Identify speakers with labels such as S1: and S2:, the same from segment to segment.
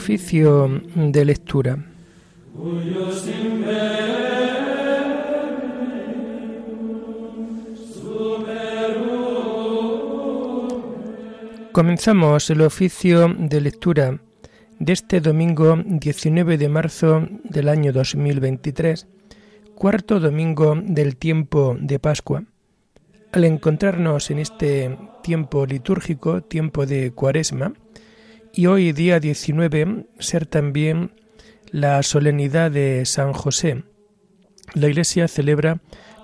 S1: Oficio de lectura. Comenzamos el oficio de lectura de este domingo 19 de marzo del año 2023, cuarto domingo del tiempo de Pascua. Al encontrarnos en este tiempo litúrgico, tiempo de Cuaresma, y hoy día 19 ser también la solemnidad de San José. La Iglesia celebra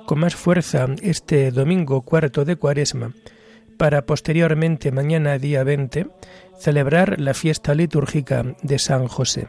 S1: con más fuerza este domingo cuarto de Cuaresma para posteriormente mañana día 20 celebrar la fiesta litúrgica de San José.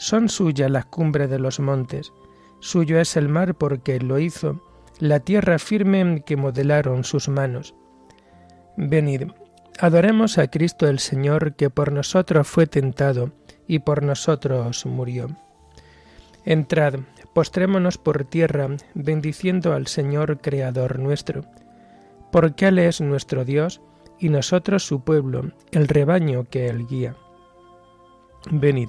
S1: son suyas las cumbres de los montes, suyo es el mar porque él lo hizo, la tierra firme que modelaron sus manos. Venid, adoremos a Cristo el Señor que por nosotros fue tentado y por nosotros murió. Entrad, postrémonos por tierra, bendiciendo al Señor Creador nuestro, porque Él es nuestro Dios y nosotros su pueblo, el rebaño que Él guía. Venid,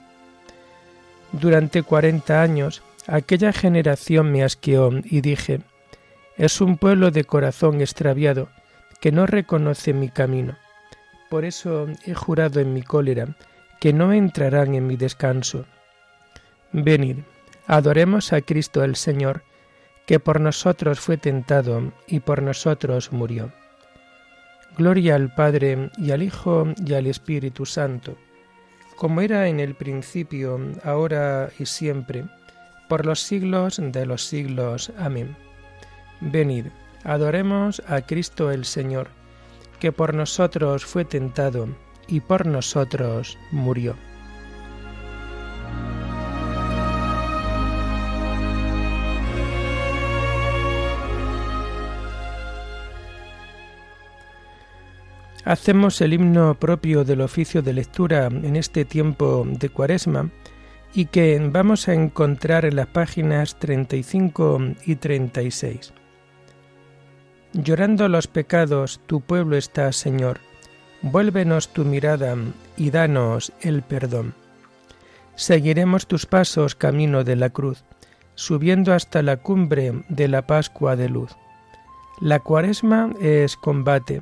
S1: Durante cuarenta años aquella generación me asqueó y dije, es un pueblo de corazón extraviado que no reconoce mi camino. Por eso he jurado en mi cólera que no entrarán en mi descanso. Venid, adoremos a Cristo el Señor, que por nosotros fue tentado y por nosotros murió. Gloria al Padre y al Hijo y al Espíritu Santo como era en el principio, ahora y siempre, por los siglos de los siglos. Amén. Venid, adoremos a Cristo el Señor, que por nosotros fue tentado y por nosotros murió. Hacemos el himno propio del oficio de lectura en este tiempo de Cuaresma y que vamos a encontrar en las páginas 35 y 36. Llorando los pecados, tu pueblo está, Señor. Vuélvenos tu mirada y danos el perdón. Seguiremos tus pasos camino de la cruz, subiendo hasta la cumbre de la Pascua de luz. La cuaresma es combate,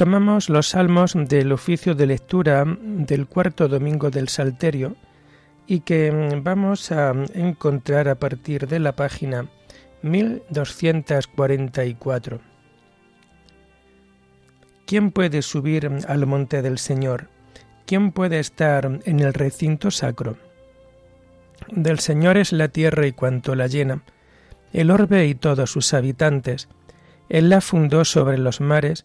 S1: Tomamos los salmos del oficio de lectura del cuarto domingo del Salterio y que vamos a encontrar a partir de la página 1244. ¿Quién puede subir al monte del Señor? ¿Quién puede estar en el recinto sacro? Del Señor es la tierra y cuanto la llena, el orbe y todos sus habitantes. Él la fundó sobre los mares,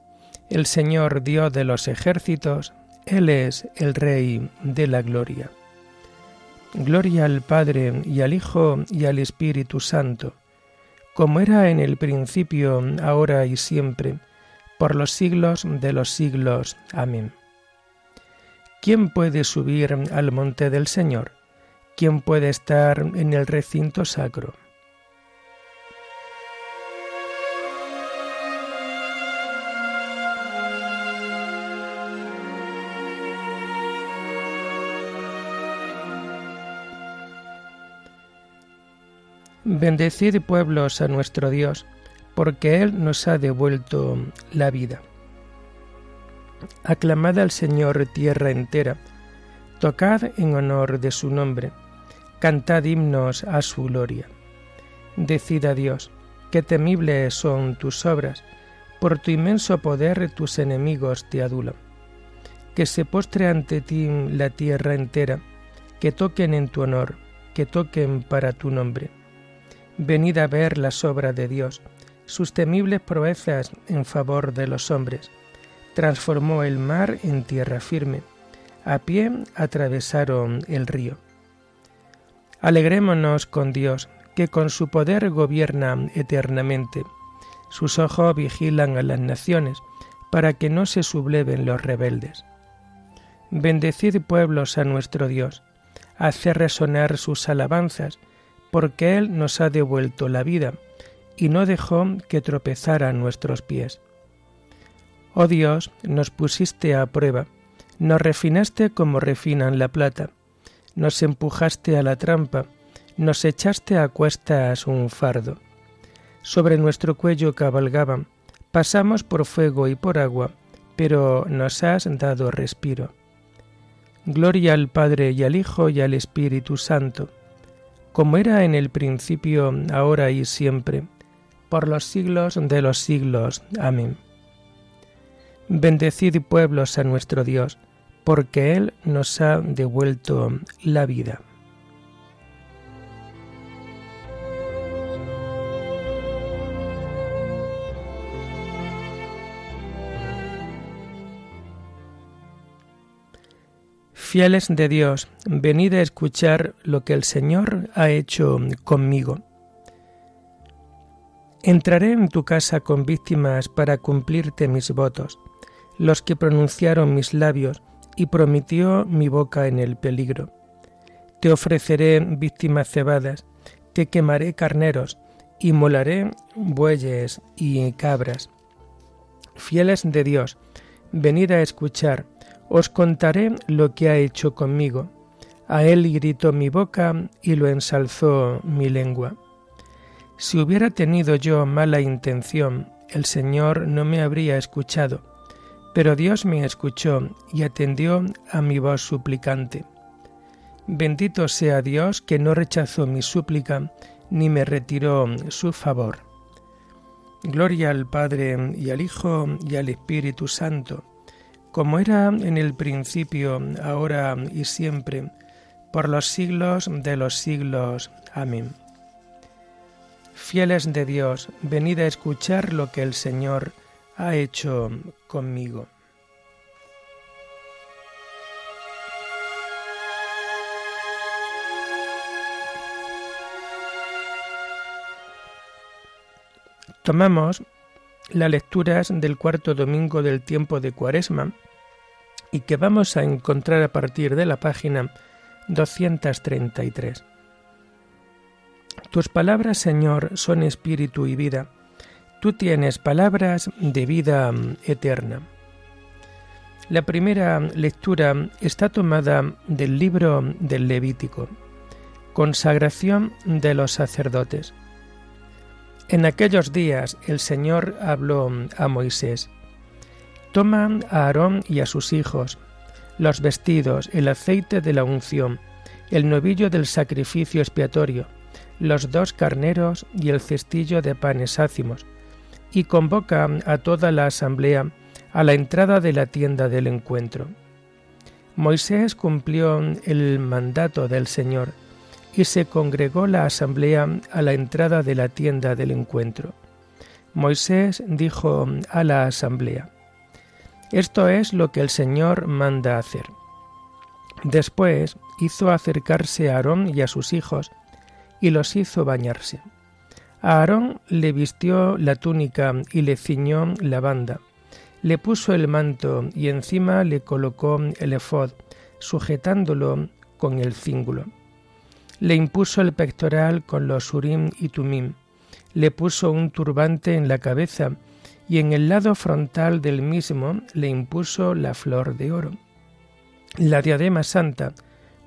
S1: El Señor Dios de los ejércitos, Él es el Rey de la Gloria. Gloria al Padre y al Hijo y al Espíritu Santo, como era en el principio, ahora y siempre, por los siglos de los siglos. Amén. ¿Quién puede subir al monte del Señor? ¿Quién puede estar en el recinto sacro? Bendecid pueblos a nuestro Dios, porque Él nos ha devuelto la vida. Aclamad al Señor tierra entera, tocad en honor de su nombre cantad himnos a su gloria. Decid a Dios, qué temibles son tus obras, por tu inmenso poder tus enemigos te adulan. Que se postre ante ti la tierra entera, que toquen en tu honor, que toquen para tu nombre. Venid a ver las obras de Dios, sus temibles proezas en favor de los hombres. Transformó el mar en tierra firme, a pie atravesaron el río Alegrémonos con Dios, que con su poder gobierna eternamente. Sus ojos vigilan a las naciones, para que no se subleven los rebeldes. Bendecid pueblos a nuestro Dios, hace resonar sus alabanzas, porque Él nos ha devuelto la vida y no dejó que tropezaran nuestros pies. Oh Dios, nos pusiste a prueba, nos refinaste como refinan la plata nos empujaste a la trampa, nos echaste a cuestas un fardo. Sobre nuestro cuello cabalgaban, pasamos por fuego y por agua, pero nos has dado respiro. Gloria al Padre y al Hijo y al Espíritu Santo, como era en el principio, ahora y siempre, por los siglos de los siglos. Amén. Bendecid pueblos a nuestro Dios, porque Él nos ha devuelto la vida. Fieles de Dios, venid a escuchar lo que el Señor ha hecho conmigo. Entraré en tu casa con víctimas para cumplirte mis votos, los que pronunciaron mis labios, y prometió mi boca en el peligro. Te ofreceré víctimas cebadas, te quemaré carneros, y molaré bueyes y cabras. Fieles de Dios, venid a escuchar, os contaré lo que ha hecho conmigo. A él gritó mi boca y lo ensalzó mi lengua. Si hubiera tenido yo mala intención, el Señor no me habría escuchado pero Dios me escuchó y atendió a mi voz suplicante. Bendito sea Dios que no rechazó mi súplica ni me retiró su favor. Gloria al Padre y al Hijo y al Espíritu Santo, como era en el principio, ahora y siempre, por los siglos de los siglos. Amén. Fieles de Dios, venid a escuchar lo que el Señor ha hecho conmigo. Tomamos las lecturas del cuarto domingo del tiempo de Cuaresma y que vamos a encontrar a partir de la página 233. Tus palabras, Señor, son espíritu y vida. Tú tienes palabras de vida eterna. La primera lectura está tomada del libro del Levítico, consagración de los sacerdotes. En aquellos días el Señor habló a Moisés, Toma a Aarón y a sus hijos, los vestidos, el aceite de la unción, el novillo del sacrificio expiatorio, los dos carneros y el cestillo de panes ácimos, y convoca a toda la asamblea a la entrada de la tienda del encuentro. Moisés cumplió el mandato del Señor y se congregó la asamblea a la entrada de la tienda del encuentro. Moisés dijo a la asamblea, Esto es lo que el Señor manda hacer. Después hizo acercarse a Aarón y a sus hijos, y los hizo bañarse. A Aarón le vistió la túnica y le ciñó la banda, le puso el manto y encima le colocó el efod, sujetándolo con el cíngulo le impuso el pectoral con los urim y tumim, le puso un turbante en la cabeza y en el lado frontal del mismo le impuso la flor de oro, la diadema santa,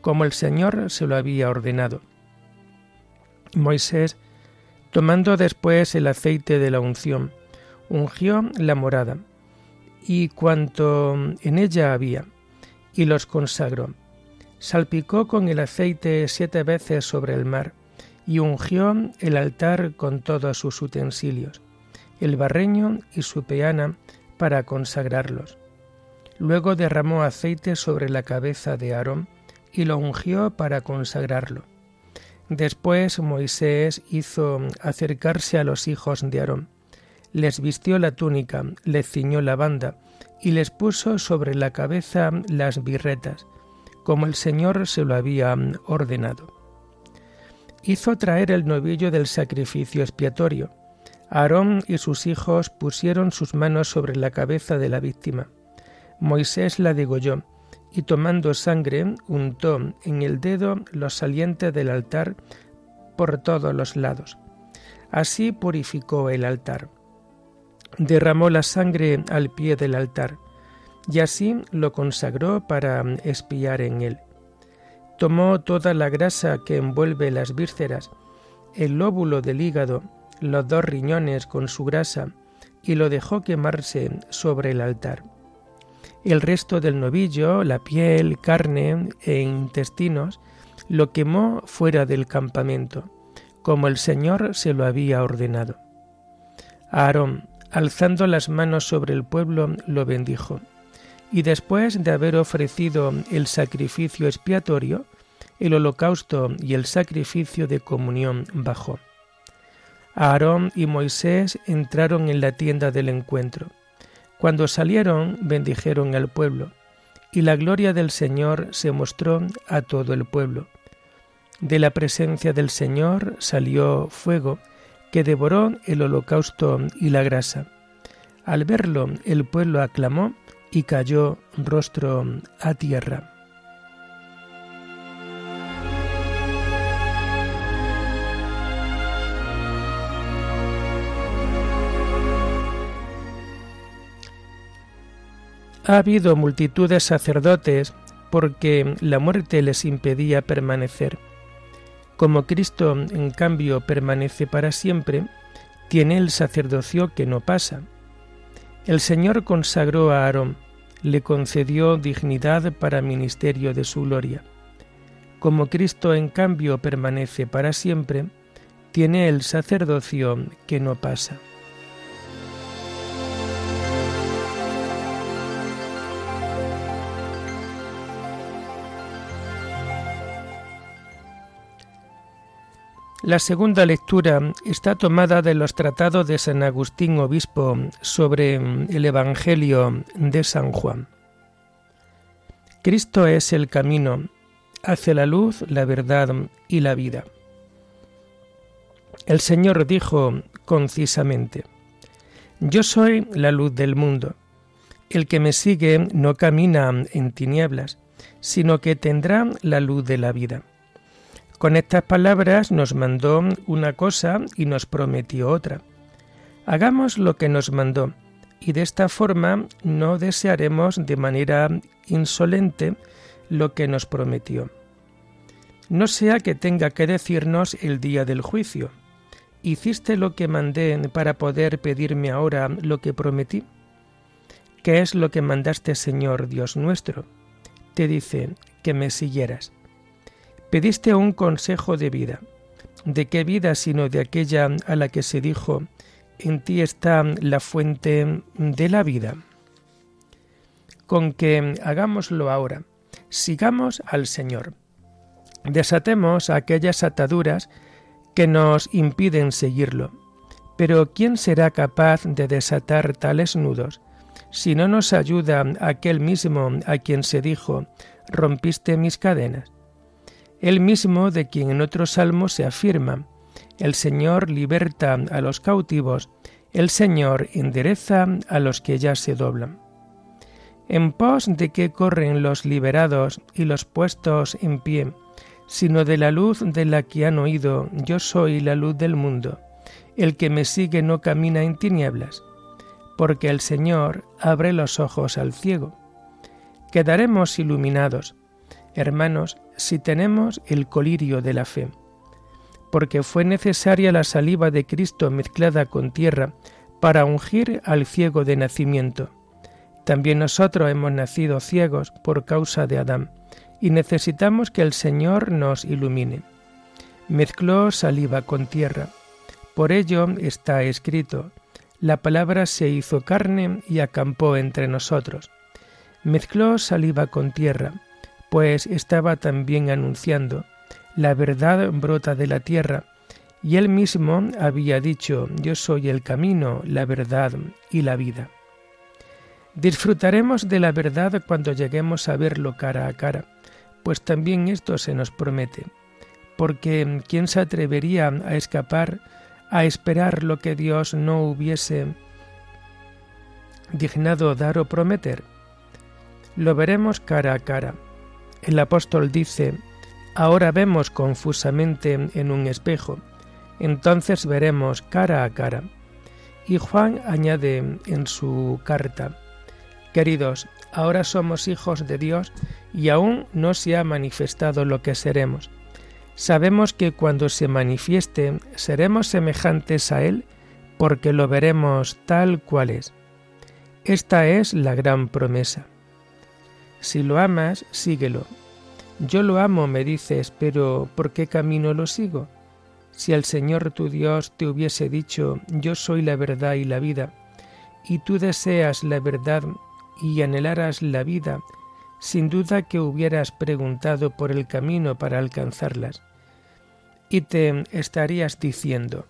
S1: como el Señor se lo había ordenado. Moisés, tomando después el aceite de la unción, ungió la morada y cuanto en ella había, y los consagró salpicó con el aceite siete veces sobre el mar y ungió el altar con todos sus utensilios, el barreño y su peana para consagrarlos. Luego derramó aceite sobre la cabeza de Aarón y lo ungió para consagrarlo. Después Moisés hizo acercarse a los hijos de Aarón, les vistió la túnica, les ciñó la banda y les puso sobre la cabeza las birretas, como el Señor se lo había ordenado. Hizo traer el novillo del sacrificio expiatorio. Aarón y sus hijos pusieron sus manos sobre la cabeza de la víctima. Moisés la degolló y tomando sangre untó en el dedo los salientes del altar por todos los lados. Así purificó el altar. Derramó la sangre al pie del altar y así lo consagró para espiar en él. Tomó toda la grasa que envuelve las vísceras, el lóbulo del hígado, los dos riñones con su grasa, y lo dejó quemarse sobre el altar. El resto del novillo, la piel, carne e intestinos, lo quemó fuera del campamento, como el Señor se lo había ordenado. Aarón, alzando las manos sobre el pueblo, lo bendijo y después de haber ofrecido el sacrificio expiatorio, el holocausto y el sacrificio de comunión bajó. Aarón y Moisés entraron en la tienda del encuentro. Cuando salieron, bendijeron al pueblo, y la gloria del Señor se mostró a todo el pueblo. De la presencia del Señor salió fuego que devoró el holocausto y la grasa. Al verlo, el pueblo aclamó y cayó rostro a tierra. Ha habido multitud de sacerdotes porque la muerte les impedía permanecer. Como Cristo, en cambio, permanece para siempre, tiene el sacerdocio que no pasa. El Señor consagró a Aarón, le concedió dignidad para ministerio de su gloria. Como Cristo en cambio permanece para siempre, tiene el sacerdocio que no pasa. La segunda lectura está tomada de los tratados de San Agustín Obispo sobre el Evangelio de San Juan. Cristo es el camino hacia la luz, la verdad y la vida. El Señor dijo concisamente, Yo soy la luz del mundo. El que me sigue no camina en tinieblas, sino que tendrá la luz de la vida. Con estas palabras nos mandó una cosa y nos prometió otra. Hagamos lo que nos mandó, y de esta forma no desearemos de manera insolente lo que nos prometió. No sea que tenga que decirnos el día del juicio. ¿Hiciste lo que mandé para poder pedirme ahora lo que prometí? ¿Qué es lo que mandaste, Señor Dios nuestro? Te dice que me siguieras. Pediste un consejo de vida. ¿De qué vida sino de aquella a la que se dijo, en ti está la fuente de la vida? Con que hagámoslo ahora, sigamos al Señor. Desatemos aquellas ataduras que nos impiden seguirlo. Pero ¿quién será capaz de desatar tales nudos si no nos ayuda aquel mismo a quien se dijo, rompiste mis cadenas? Él mismo de quien en otro salmo se afirma, el Señor liberta a los cautivos, el Señor endereza a los que ya se doblan. En pos de qué corren los liberados y los puestos en pie, sino de la luz de la que han oído, yo soy la luz del mundo, el que me sigue no camina en tinieblas, porque el Señor abre los ojos al ciego. Quedaremos iluminados, hermanos, si tenemos el colirio de la fe, porque fue necesaria la saliva de Cristo mezclada con tierra para ungir al ciego de nacimiento. También nosotros hemos nacido ciegos por causa de Adán, y necesitamos que el Señor nos ilumine. Mezcló saliva con tierra. Por ello está escrito, la palabra se hizo carne y acampó entre nosotros. Mezcló saliva con tierra pues estaba también anunciando, la verdad brota de la tierra, y él mismo había dicho, yo soy el camino, la verdad y la vida. Disfrutaremos de la verdad cuando lleguemos a verlo cara a cara, pues también esto se nos promete, porque ¿quién se atrevería a escapar, a esperar lo que Dios no hubiese dignado dar o prometer? Lo veremos cara a cara, el apóstol dice, ahora vemos confusamente en un espejo, entonces veremos cara a cara. Y Juan añade en su carta, Queridos, ahora somos hijos de Dios y aún no se ha manifestado lo que seremos. Sabemos que cuando se manifieste seremos semejantes a Él porque lo veremos tal cual es. Esta es la gran promesa. Si lo amas, síguelo. Yo lo amo, me dices, pero ¿por qué camino lo sigo? Si el Señor tu Dios te hubiese dicho, yo soy la verdad y la vida, y tú deseas la verdad y anhelaras la vida, sin duda que hubieras preguntado por el camino para alcanzarlas. Y te estarías diciendo,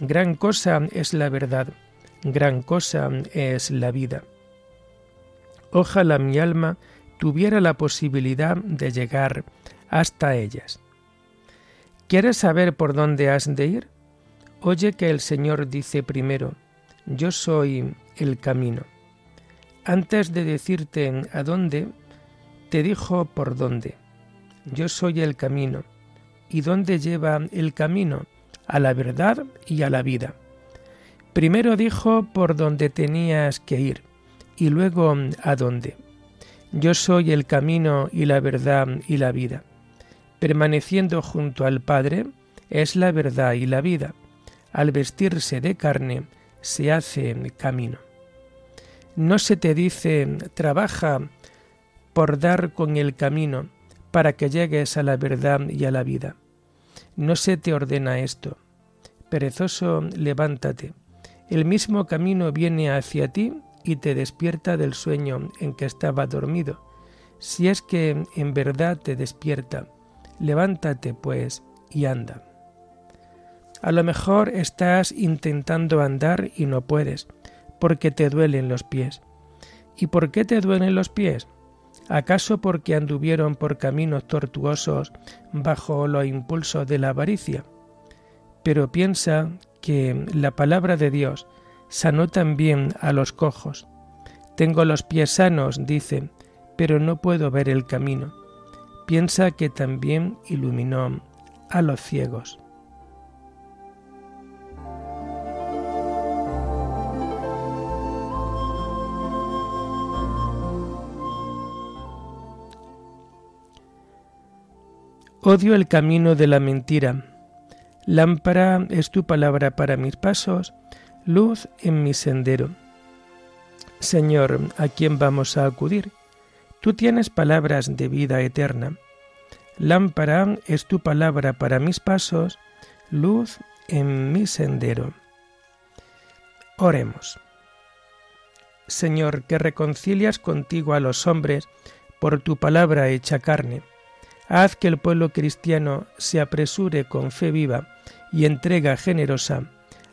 S1: gran cosa es la verdad, gran cosa es la vida. Ojalá mi alma tuviera la posibilidad de llegar hasta ellas. ¿Quieres saber por dónde has de ir? Oye que el Señor dice primero, yo soy el camino. Antes de decirte a dónde, te dijo por dónde. Yo soy el camino. ¿Y dónde lleva el camino? A la verdad y a la vida. Primero dijo por dónde tenías que ir y luego a dónde. Yo soy el camino y la verdad y la vida. Permaneciendo junto al Padre es la verdad y la vida. Al vestirse de carne se hace camino. No se te dice trabaja por dar con el camino para que llegues a la verdad y a la vida. No se te ordena esto. Perezoso, levántate. El mismo camino viene hacia ti y te despierta del sueño en que estaba dormido. Si es que en verdad te despierta, levántate pues y anda. A lo mejor estás intentando andar y no puedes, porque te duelen los pies. ¿Y por qué te duelen los pies? ¿Acaso porque anduvieron por caminos tortuosos bajo los impulsos de la avaricia? Pero piensa que la palabra de Dios sanó también a los cojos. Tengo los pies sanos, dice, pero no puedo ver el camino. Piensa que también iluminó a los ciegos. Odio el camino de la mentira. Lámpara es tu palabra para mis pasos, luz en mi sendero. Señor, ¿a quién vamos a acudir? Tú tienes palabras de vida eterna. Lámpara es tu palabra para mis pasos, luz en mi sendero. Oremos. Señor, que reconcilias contigo a los hombres por tu palabra hecha carne Haz que el pueblo cristiano se apresure con fe viva y entrega generosa